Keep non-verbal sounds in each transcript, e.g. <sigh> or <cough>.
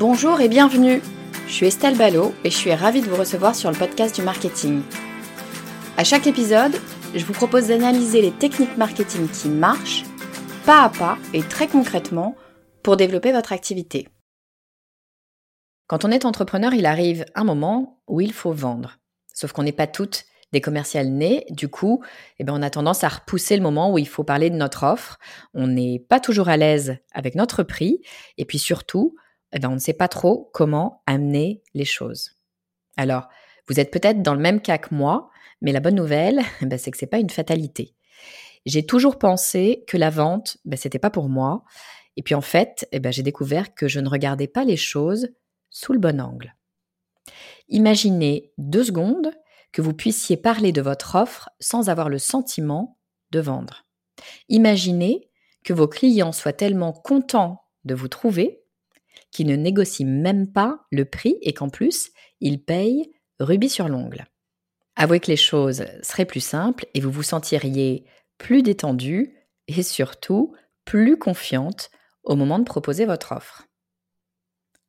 Bonjour et bienvenue. Je suis Estelle Ballot et je suis ravie de vous recevoir sur le podcast du marketing. À chaque épisode, je vous propose d'analyser les techniques marketing qui marchent, pas à pas et très concrètement, pour développer votre activité. Quand on est entrepreneur, il arrive un moment où il faut vendre. Sauf qu'on n'est pas toutes des commerciales nées, du coup, eh ben, on a tendance à repousser le moment où il faut parler de notre offre. On n'est pas toujours à l'aise avec notre prix, et puis surtout, eh ben, on ne sait pas trop comment amener les choses. Alors, vous êtes peut-être dans le même cas que moi, mais la bonne nouvelle, eh <laughs> ben, c'est que c'est pas une fatalité. J'ai toujours pensé que la vente, ben, c'était pas pour moi. Et puis en fait, eh j'ai découvert que je ne regardais pas les choses sous le bon angle. Imaginez deux secondes que vous puissiez parler de votre offre sans avoir le sentiment de vendre. Imaginez que vos clients soient tellement contents de vous trouver qui ne négocie même pas le prix et qu'en plus, il paye rubis sur l'ongle. Avouez que les choses seraient plus simples et vous vous sentiriez plus détendu et surtout plus confiante au moment de proposer votre offre.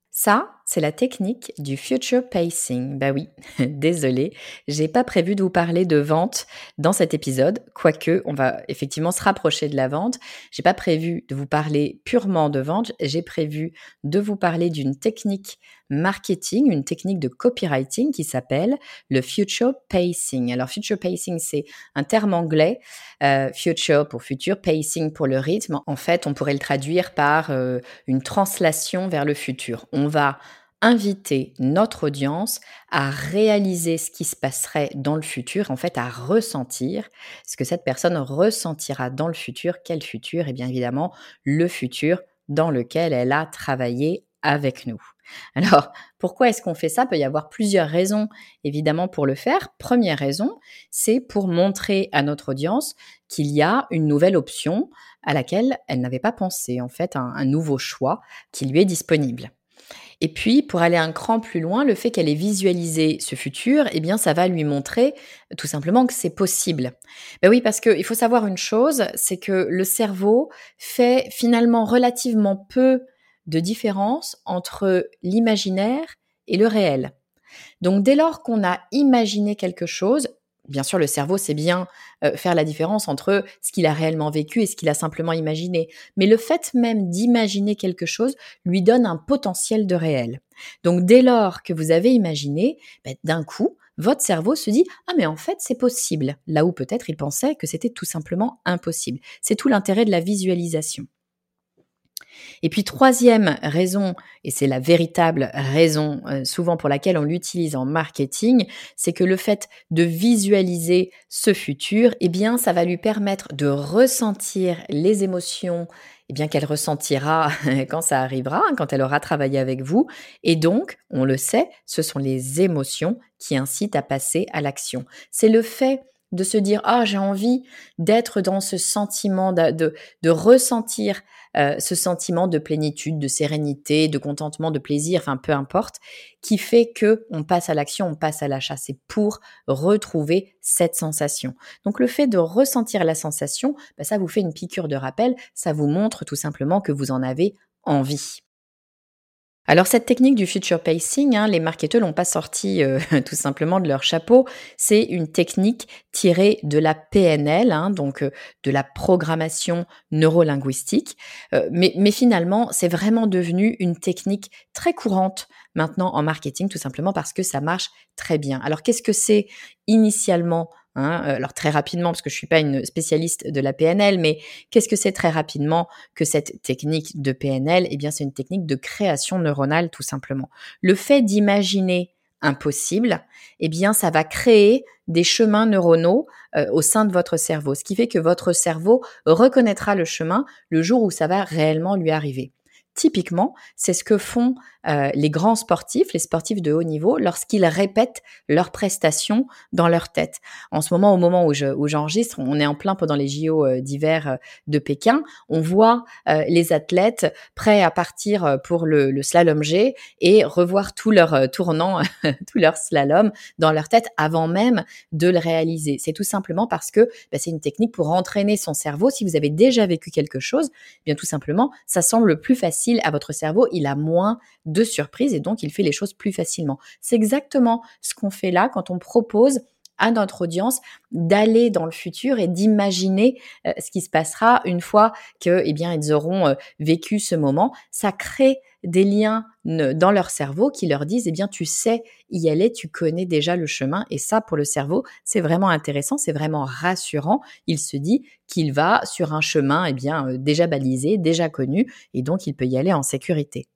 Ça, c'est la technique du future pacing. Bah oui, <laughs> désolé, j'ai pas prévu de vous parler de vente dans cet épisode, quoique on va effectivement se rapprocher de la vente. J'ai pas prévu de vous parler purement de vente, j'ai prévu de vous parler d'une technique marketing, une technique de copywriting qui s'appelle le future pacing. Alors future pacing, c'est un terme anglais, euh, future pour futur, pacing pour le rythme. En fait, on pourrait le traduire par euh, une translation vers le futur. On va inviter notre audience à réaliser ce qui se passerait dans le futur, en fait à ressentir ce que cette personne ressentira dans le futur. Quel futur Et bien évidemment, le futur dans lequel elle a travaillé avec nous. <laughs> Alors, pourquoi est-ce qu'on fait ça? Il peut y avoir plusieurs raisons, évidemment, pour le faire. Première raison, c'est pour montrer à notre audience qu'il y a une nouvelle option à laquelle elle n'avait pas pensé, en fait, un, nouveau choix qui lui est disponible. Et puis, pour aller un cran plus loin, le fait qu'elle ait visualisé ce futur, eh bien, ça va lui montrer tout simplement que c'est possible. Ben oui, parce qu'il faut savoir une chose, c'est que le cerveau fait finalement relativement peu de différence entre l'imaginaire et le réel. Donc dès lors qu'on a imaginé quelque chose, bien sûr le cerveau sait bien euh, faire la différence entre ce qu'il a réellement vécu et ce qu'il a simplement imaginé, mais le fait même d'imaginer quelque chose lui donne un potentiel de réel. Donc dès lors que vous avez imaginé, ben, d'un coup, votre cerveau se dit ah mais en fait c'est possible, là où peut-être il pensait que c'était tout simplement impossible. C'est tout l'intérêt de la visualisation. Et puis troisième raison, et c'est la véritable raison euh, souvent pour laquelle on l'utilise en marketing, c'est que le fait de visualiser ce futur, eh bien ça va lui permettre de ressentir les émotions eh bien qu'elle ressentira <laughs> quand ça arrivera, hein, quand elle aura travaillé avec vous. Et donc, on le sait, ce sont les émotions qui incitent à passer à l'action. C'est le fait de se dire ah j'ai envie d'être dans ce sentiment de, de, ressentir euh, ce sentiment de plénitude, de sérénité, de contentement, de plaisir, enfin peu importe, qui fait que on passe à l'action, on passe à l'achat. C'est pour retrouver cette sensation. Donc le fait de ressentir la sensation, bah, ça vous fait une piqûre de rappel, ça vous montre tout simplement que vous en avez envie. Alors cette technique du future pacing, hein, les marketeurs l'ont pas sorti euh, <laughs> tout simplement de leur chapeau. C'est une technique tirée de la PNL, hein, donc euh, de la programmation neurolinguistique. Euh, mais, mais finalement, c'est vraiment devenu une technique très courante maintenant en marketing, tout simplement parce que ça marche très bien. Alors qu'est-ce que c'est initialement Hein, euh, alors très rapidement, parce que je suis pas une spécialiste de la PNL, mais qu'est-ce que c'est très rapidement que cette technique de PNL Eh bien, c'est une technique de création neuronale, tout simplement. Le fait d'imaginer impossible, eh bien, ça va créer des chemins neuronaux euh, au sein de votre cerveau, ce qui fait que votre cerveau reconnaîtra le chemin le jour où ça va réellement lui arriver. Typiquement, c'est ce que font euh, les grands sportifs, les sportifs de haut niveau, lorsqu'ils répètent leurs prestations dans leur tête. En ce moment, au moment où, j'enregistre, on est en plein pendant les JO euh, d'hiver euh, de Pékin. On voit les athlètes prêts à partir pour le, slalom G et revoir tout leur tournant, <laughs> tout leur slalom dans leur tête avant même de le réaliser. C'est tout simplement parce que bah, c'est une technique pour entraîner son cerveau. Si vous avez déjà vécu quelque chose, eh bien tout simplement, ça semble plus facile à votre cerveau. Il a moins surprise et donc il fait les choses plus facilement. C'est exactement ce qu'on fait là quand on propose à notre audience d'aller dans le futur et d'imaginer euh, ce qui se passera une fois que eh bien ils auront euh, vécu ce moment. Ça crée des liens dans leur cerveau qui leur disent eh bien tu sais y aller tu connais déjà le chemin et ça pour le cerveau c'est vraiment intéressant c'est vraiment rassurant. Il se dit qu'il va sur un chemin eh bien euh, déjà balisé déjà connu et donc il peut y aller en sécurité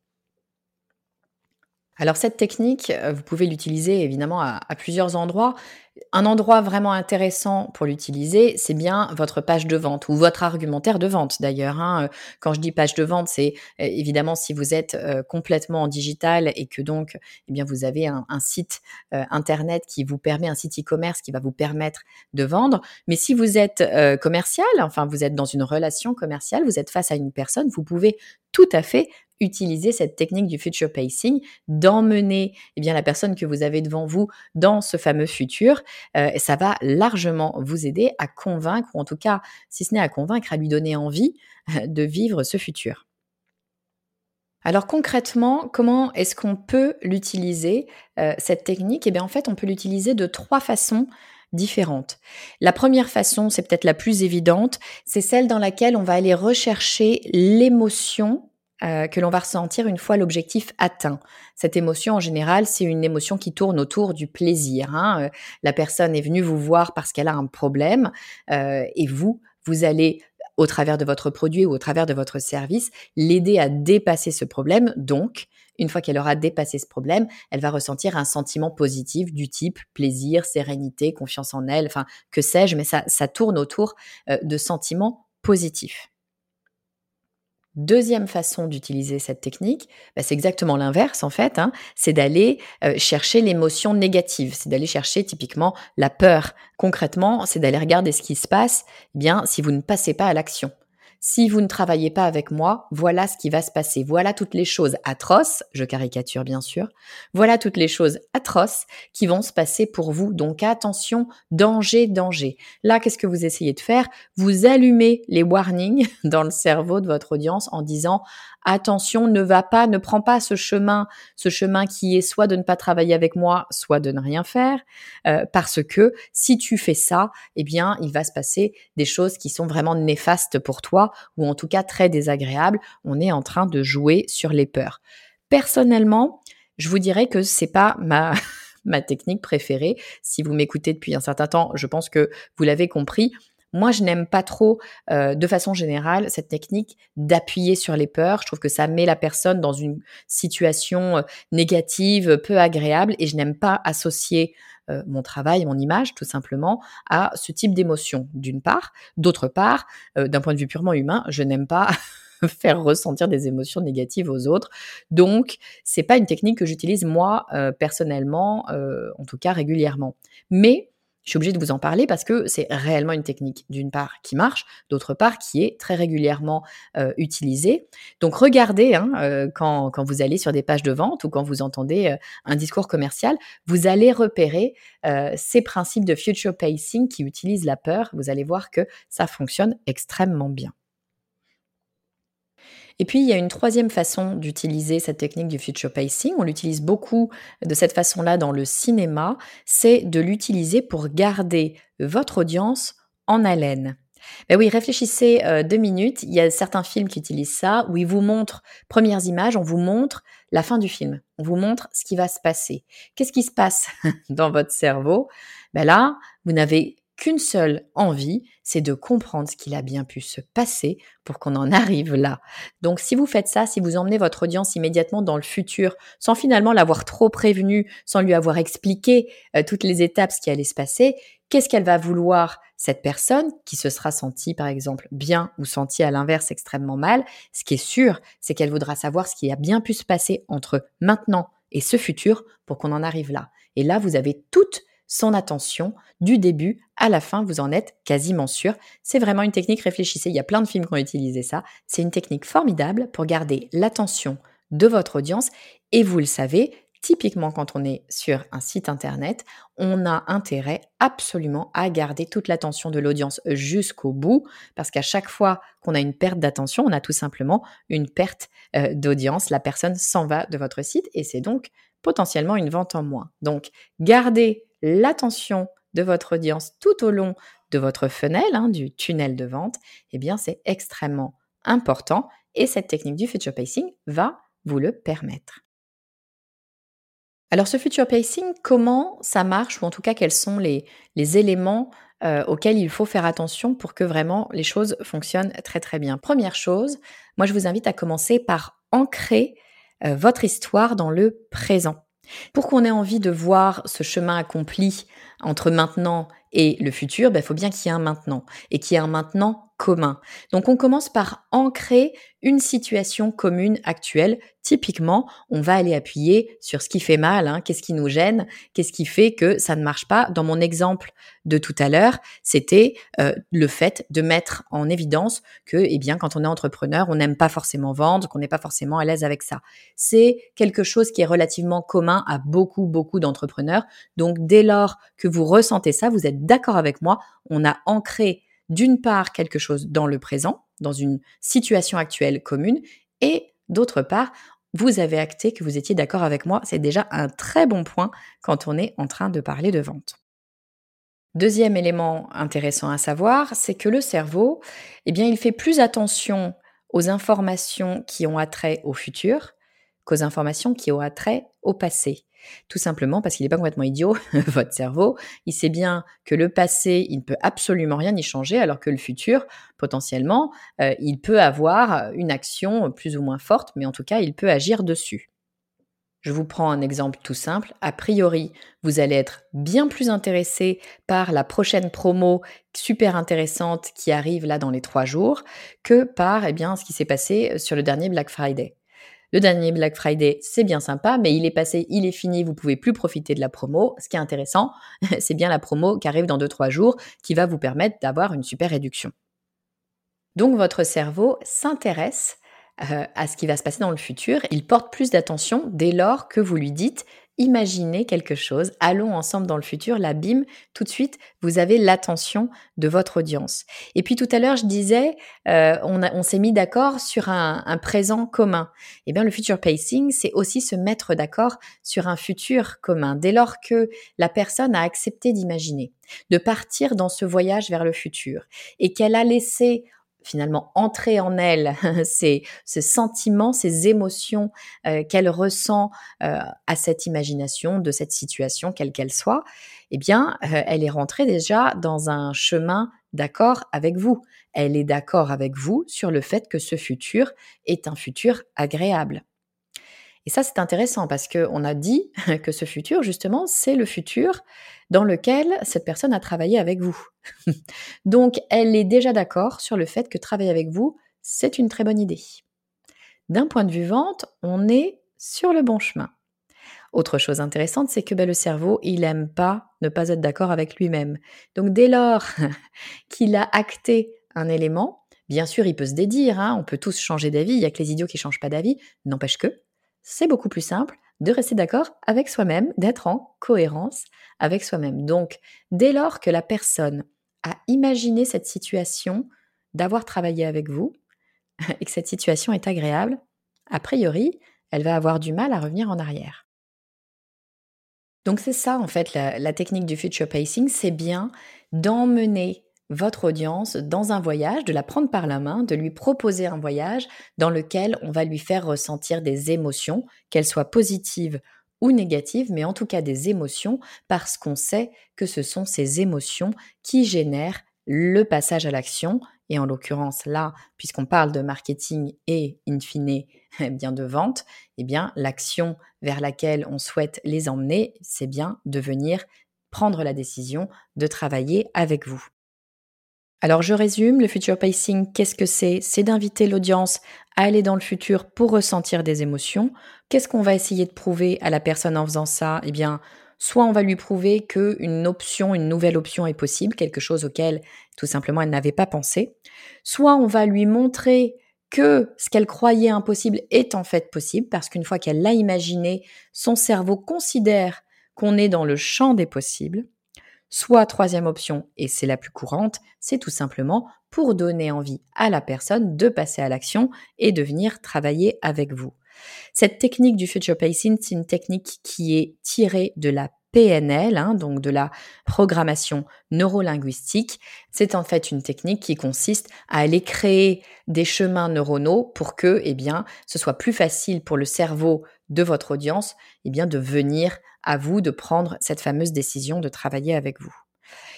alors cette technique, euh, vous pouvez l'utiliser évidemment à, plusieurs endroits. Un endroit vraiment intéressant pour l'utiliser, c'est bien votre page de vente ou votre argumentaire de vente d'ailleurs. Hein. Euh, quand je dis page de vente, c'est euh, évidemment si vous êtes complètement en digital et que donc eh bien vous avez un, site internet qui vous permet un site e-commerce qui va vous permettre de vendre. Mais si vous êtes commercial, enfin vous êtes dans une relation commerciale, vous êtes face à une personne, vous pouvez tout à fait utiliser cette technique du future pacing, d'emmener eh bien la personne que vous avez devant vous dans ce fameux futur. Euh, ça va largement vous aider à convaincre, ou en tout cas, si ce n'est à convaincre, à lui donner envie euh, de vivre ce futur. Alors concrètement, comment est-ce qu'on peut l'utiliser, euh, cette technique? Eh bien en fait, on peut l'utiliser de trois façons différentes. La première façon, c'est peut-être la plus évidente, c'est celle dans laquelle on va aller rechercher l'émotion euh, que l'on va ressentir une fois l'objectif atteint. Cette émotion, en général, c'est une émotion qui tourne autour du plaisir. Hein. Euh, la personne est venue vous voir parce qu'elle a un problème euh, et vous, vous allez au travers de votre produit ou au travers de votre service, l'aider à dépasser ce problème. Donc, une fois qu'elle aura dépassé ce problème, elle va ressentir un sentiment positif du type plaisir, sérénité, confiance en elle, enfin, que sais-je, mais ça, ça tourne autour de sentiments positifs. Deuxième façon d'utiliser cette technique, bah, c'est exactement l'inverse en fait, hein. c'est d'aller euh, chercher l'émotion négative, c'est d'aller chercher typiquement la peur. Concrètement, c'est d'aller regarder ce qui se passe, eh bien si vous ne passez pas à l'action si vous ne travaillez pas avec moi, voilà ce qui va se passer. Voilà toutes les choses atroces, je caricature bien sûr, voilà toutes les choses atroces qui vont se passer pour vous. Donc attention, danger, danger. Là, qu'est-ce que vous essayez de faire? Vous allumez les warnings <laughs> dans le cerveau de votre audience en disant attention, ne va pas, ne prends pas ce chemin, ce chemin qui est soit de ne pas travailler avec moi, soit de ne rien faire, euh, parce que si tu fais ça, eh bien, il va se passer des choses qui sont vraiment néfastes pour toi, ou en tout cas très désagréables. On est en train de jouer sur les peurs. Personnellement, je vous dirais que c'est pas ma <laughs> ma technique préférée. Si vous m'écoutez depuis un certain temps, je pense que vous l'avez compris. Moi, je n'aime pas trop, euh, de façon générale, cette technique d'appuyer sur les peurs. Je trouve que ça met la personne dans une situation euh, négative, peu agréable, et je n'aime pas associer euh, mon travail, mon image, tout simplement, à ce type d'émotion, d'une part. D'autre part, d'un point de vue purement humain, je n'aime pas <laughs> faire ressentir des émotions négatives aux autres. Donc, c'est pas une technique que j'utilise moi personnellement, en tout cas régulièrement. Mais je suis obligée de vous en parler parce que c'est réellement une technique, d'une part, qui marche, d'autre part, qui est très régulièrement euh, utilisée. Donc, regardez, hein, euh, quand, quand, vous allez sur des pages de vente ou quand vous entendez euh, un discours commercial, vous allez repérer ces principes de future pacing qui utilisent la peur. Vous allez voir que ça fonctionne extrêmement bien. Et puis, il y a une troisième façon d'utiliser cette technique du future pacing. On l'utilise beaucoup de cette façon-là dans le cinéma. C'est de l'utiliser pour garder votre audience en haleine. Ben oui, réfléchissez euh, deux minutes. Il y a certains films qui utilisent ça, où ils vous montrent, premières images, on vous montre la fin du film. On vous montre ce qui va se passer. Qu'est-ce qui se passe <laughs> dans votre cerveau? Ben Là, vous n'avez qu'une seule envie, c'est de comprendre ce qu'il a bien pu se passer pour qu'on en <laughs> arrive là. Donc si vous faites ça, si vous emmenez votre audience immédiatement dans le futur, sans finalement l'avoir trop prévenu, sans lui avoir expliqué euh, toutes les étapes, ce qui allait se passer, qu'est-ce qu'elle va vouloir cette personne qui se sera sentie par exemple bien ou sentie à l'inverse extrêmement mal Ce qui est sûr, c'est qu'elle voudra savoir ce qui a bien pu se passer entre maintenant et ce futur pour qu'on en arrive là. Et là, vous avez toute son attention du début à la fin, vous en êtes quasiment sûr. C'est vraiment une technique, réfléchissez, il y a plein de films qui ont utilisé ça. C'est une technique formidable pour garder l'attention de votre audience et vous le savez, typiquement quand on est sur un site internet, on a intérêt absolument à garder toute l'attention de l'audience jusqu'au bout, parce qu'à chaque fois qu'on a une perte d'attention, on a tout simplement une perte euh, d'audience. La personne s'en va de votre site et c'est donc potentiellement une vente en moins. Donc, gardez l'attention de votre audience tout au long de votre fenêtre, hein, du tunnel de vente, eh bien c'est extrêmement important et cette technique du future pacing va vous le permettre. Alors ce future pacing, comment ça marche ou en tout cas quels sont les, les éléments euh, auxquels il faut faire attention pour que vraiment les choses fonctionnent très très bien? Première chose, moi je vous invite à commencer par ancrer euh, votre histoire dans le présent. Pour qu'on ait envie de voir ce chemin accompli entre maintenant et le futur, il ben, faut bien qu'il y ait un maintenant. Et qu'il y ait un maintenant commun. Donc on commence par ancrer une situation commune actuelle. Typiquement, on va aller appuyer sur ce qui fait mal, hein. qu'est-ce qui nous gêne, qu'est-ce qui fait que ça ne marche pas. Dans mon exemple de tout à l'heure, c'était euh, le fait de mettre en évidence que, eh bien, quand on est entrepreneur, on n'aime pas forcément vendre, qu'on n'est pas forcément à l'aise avec ça. C'est quelque chose qui est relativement commun à beaucoup, beaucoup d'entrepreneurs. Donc dès lors que vous ressentez ça, vous êtes d'accord avec moi, on a ancré d'une part quelque chose dans le présent, dans une situation actuelle commune, et d'autre part, vous avez acté que vous étiez d'accord avec moi. C'est déjà un très bon point quand on est en train de parler de vente. Deuxième élément intéressant à savoir, c'est que le cerveau, eh il fait plus attention aux informations qui ont attrait au futur qu'aux informations qui ont attrait au passé. Tout simplement parce qu'il n'est pas complètement idiot, <laughs> votre cerveau. Il sait bien que le passé, il ne peut absolument rien y changer, alors que le futur, potentiellement, euh, il peut avoir une action plus ou moins forte, mais en tout cas, il peut agir dessus. Je vous prends un exemple tout simple. A priori, vous allez être bien plus intéressé par la prochaine promo super intéressante qui arrive là dans les trois jours que par eh bien, ce qui s'est passé sur le dernier Black Friday. Le dernier Black Friday, c'est bien sympa, mais il est passé, il est fini, vous pouvez plus profiter de la promo. Ce qui est intéressant, <laughs> c'est bien la promo qui arrive dans 2-3 jours qui va vous permettre d'avoir une super réduction. Donc votre cerveau s'intéresse euh, à ce qui va se passer dans le futur. Il porte plus d'attention dès lors que vous lui dites imaginez quelque chose, allons ensemble dans le futur, la bim, tout de suite, vous avez l'attention de votre audience. Et puis tout à l'heure, je disais, euh, on, on s'est mis d'accord sur un, un, présent commun. Eh bien, le future pacing, c'est aussi se mettre d'accord sur un futur commun, dès lors que la personne a accepté d'imaginer, de partir dans ce voyage vers le futur, et qu'elle a laissé finalement entrer en elle <laughs> ces, sentiments, ces émotions euh, qu'elle ressent euh, à cette imagination de cette situation, quelle qu'elle soit, eh bien, euh, elle est rentrée déjà dans un chemin d'accord avec vous. Elle est d'accord avec vous sur le fait que ce futur est un futur agréable. Et ça, c'est intéressant parce qu'on a dit <laughs> que ce futur, justement, c'est le futur dans lequel cette personne a travaillé avec vous. <laughs> Donc, elle est déjà d'accord sur le fait que travailler avec vous, c'est une très bonne idée. D'un point de vue vente, on est sur le bon chemin. Autre chose intéressante, c'est que ben, le cerveau, il n'aime pas ne pas être d'accord avec lui-même. Donc dès lors <laughs> qu'il a acté un élément, bien sûr, il peut se dédire, hein, on peut tous changer d'avis, il n'y a que les idiots qui ne changent pas d'avis, n'empêche que c'est beaucoup plus simple de rester d'accord avec soi-même, d'être en cohérence avec soi-même. Donc, dès lors que la personne a imaginé cette situation, d'avoir travaillé avec vous, <laughs> et que cette situation est agréable, a priori, elle va avoir du mal à revenir en arrière. Donc c'est ça en fait la, technique du future pacing, c'est bien d'emmener votre audience dans un voyage, de la prendre par la main, de lui proposer un voyage dans lequel on va lui faire ressentir des émotions, qu'elles soient positives ou négatives, mais en tout cas des émotions, parce qu'on sait que ce sont ces émotions qui génèrent le passage à l'action, et en l'occurrence là, puisqu'on parle de marketing et in fine <laughs> bien de vente, eh bien l'action vers laquelle on souhaite les emmener, c'est bien de venir prendre la décision de travailler avec vous. Alors je résume, le future pacing, qu'est-ce que c'est? C'est d'inviter l'audience à aller dans le futur pour ressentir des émotions. Qu'est-ce qu'on va essayer de prouver à la personne en faisant ça? Eh bien, soit on va lui prouver qu'une option, une nouvelle option est possible, quelque chose auquel tout simplement elle n'avait pas pensé, soit on va lui montrer que ce qu'elle croyait impossible est en fait possible, parce qu'une fois qu'elle l'a imaginé, son cerveau considère qu'on est dans le champ des possibles. Soit troisième option, et c'est la plus courante, c'est tout simplement pour donner envie à la personne de passer à l'action et de venir travailler avec vous. Cette technique du future pacing, c'est une technique qui est tirée de la PNL, hein, donc de la programmation neurolinguistique. C'est en fait une technique qui consiste à aller créer des chemins neuronaux pour que, eh bien, ce soit plus facile pour le cerveau de votre audience, eh bien, de venir à vous, de prendre cette fameuse décision de travailler avec vous.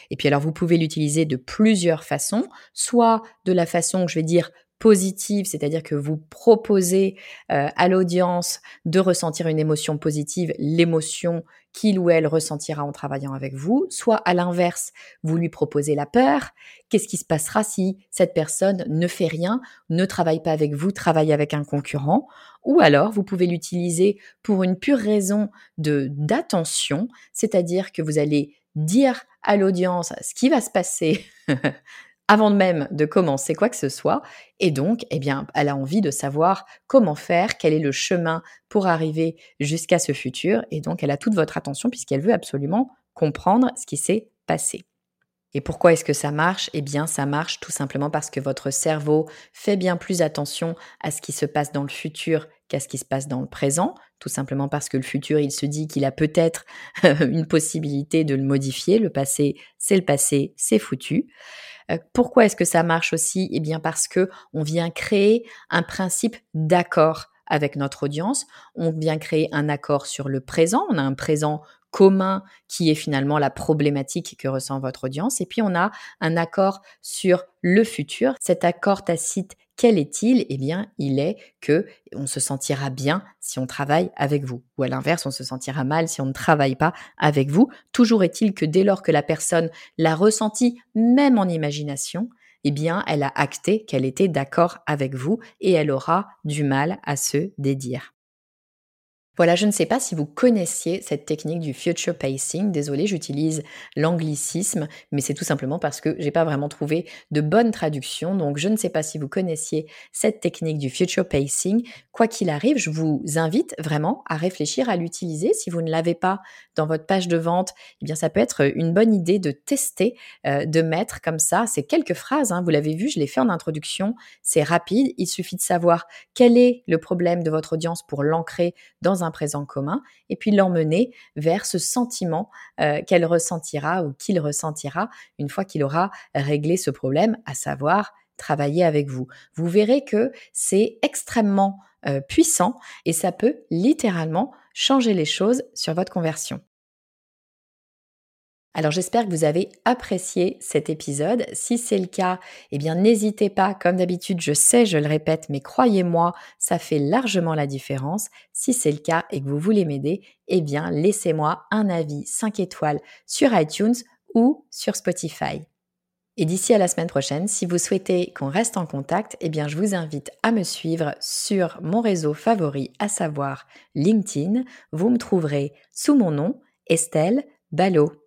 Et puis alors, vous pouvez l'utiliser de plusieurs façons, soit de la façon, je vais dire, positive, c'est-à-dire que vous proposez euh, à l'audience de ressentir une émotion positive, l'émotion qu'il ou elle ressentira en travaillant avec vous, soit à l'inverse, vous lui proposez la peur, qu'est-ce qui se passera si cette personne ne fait rien, ne travaille pas avec vous, travaille avec un concurrent, ou alors vous pouvez l'utiliser pour une pure raison de d'attention, c'est-à-dire que vous allez dire à l'audience ce qui va se passer <laughs> avant même de commencer quoi que ce soit. Et donc, eh bien, elle a envie de savoir comment faire, quel est le chemin pour arriver jusqu'à ce futur. Et donc, elle a toute votre attention puisqu'elle veut absolument comprendre ce qui s'est passé. Et pourquoi est-ce que ça marche? Eh bien, ça marche tout simplement parce que votre cerveau fait bien plus attention à ce qui se passe dans le futur qu'à ce qui se passe dans le présent, tout simplement parce que le futur, il se dit qu'il a peut-être <laughs> une possibilité de le modifier. Le passé, c'est le passé, c'est foutu. Euh, pourquoi est-ce que ça marche aussi? Eh bien parce que on vient créer un principe d'accord avec notre audience, on vient créer un accord sur le présent, on a un présent commun qui est finalement la problématique que ressent votre audience. Et puis on a un accord sur le futur. Cet accord tacite quel est-il? Eh bien, il est que on se sentira bien si on travaille avec vous. Ou à l'inverse, on se sentira mal si on ne travaille pas avec vous. Toujours est-il que dès lors que la personne l'a ressenti, même en imagination, eh bien, elle a acté qu'elle était d'accord avec vous et elle aura du mal à se dédire. Voilà, je ne sais pas si vous connaissiez cette technique du future pacing. Désolée, j'utilise l'anglicisme, mais c'est tout simplement parce que j'ai pas vraiment trouvé de bonne traduction. Donc, je ne sais pas si vous connaissiez cette technique du future pacing. Quoi qu'il arrive, je vous invite vraiment à réfléchir à l'utiliser. Si vous ne l'avez pas dans votre page de vente, eh bien, ça peut être une bonne idée de tester, euh, de mettre comme ça. C'est quelques phrases. Hein, vous l'avez vu, je l'ai fait en introduction. C'est rapide. Il suffit de savoir quel est le problème de votre audience pour l'ancrer dans présent commun et puis l'emmener vers ce sentiment euh, qu'elle ressentira ou qu'il ressentira une fois qu'il aura réglé ce problème, à savoir travailler avec vous. Vous verrez que c'est extrêmement euh, puissant et ça peut littéralement changer les choses sur votre conversion. Alors j'espère que vous avez apprécié cet épisode. Si c'est le cas, eh bien n'hésitez pas, comme d'habitude, je sais, je le répète, mais croyez-moi, ça fait largement la différence. Si c'est le cas et que vous voulez m'aider, eh bien laissez-moi un avis 5 étoiles sur iTunes ou sur Spotify. Et d'ici à la semaine prochaine, si vous souhaitez qu'on reste en contact, eh bien je vous invite à me suivre sur mon réseau favori, à savoir LinkedIn. Vous me trouverez sous mon nom, Estelle Ballot.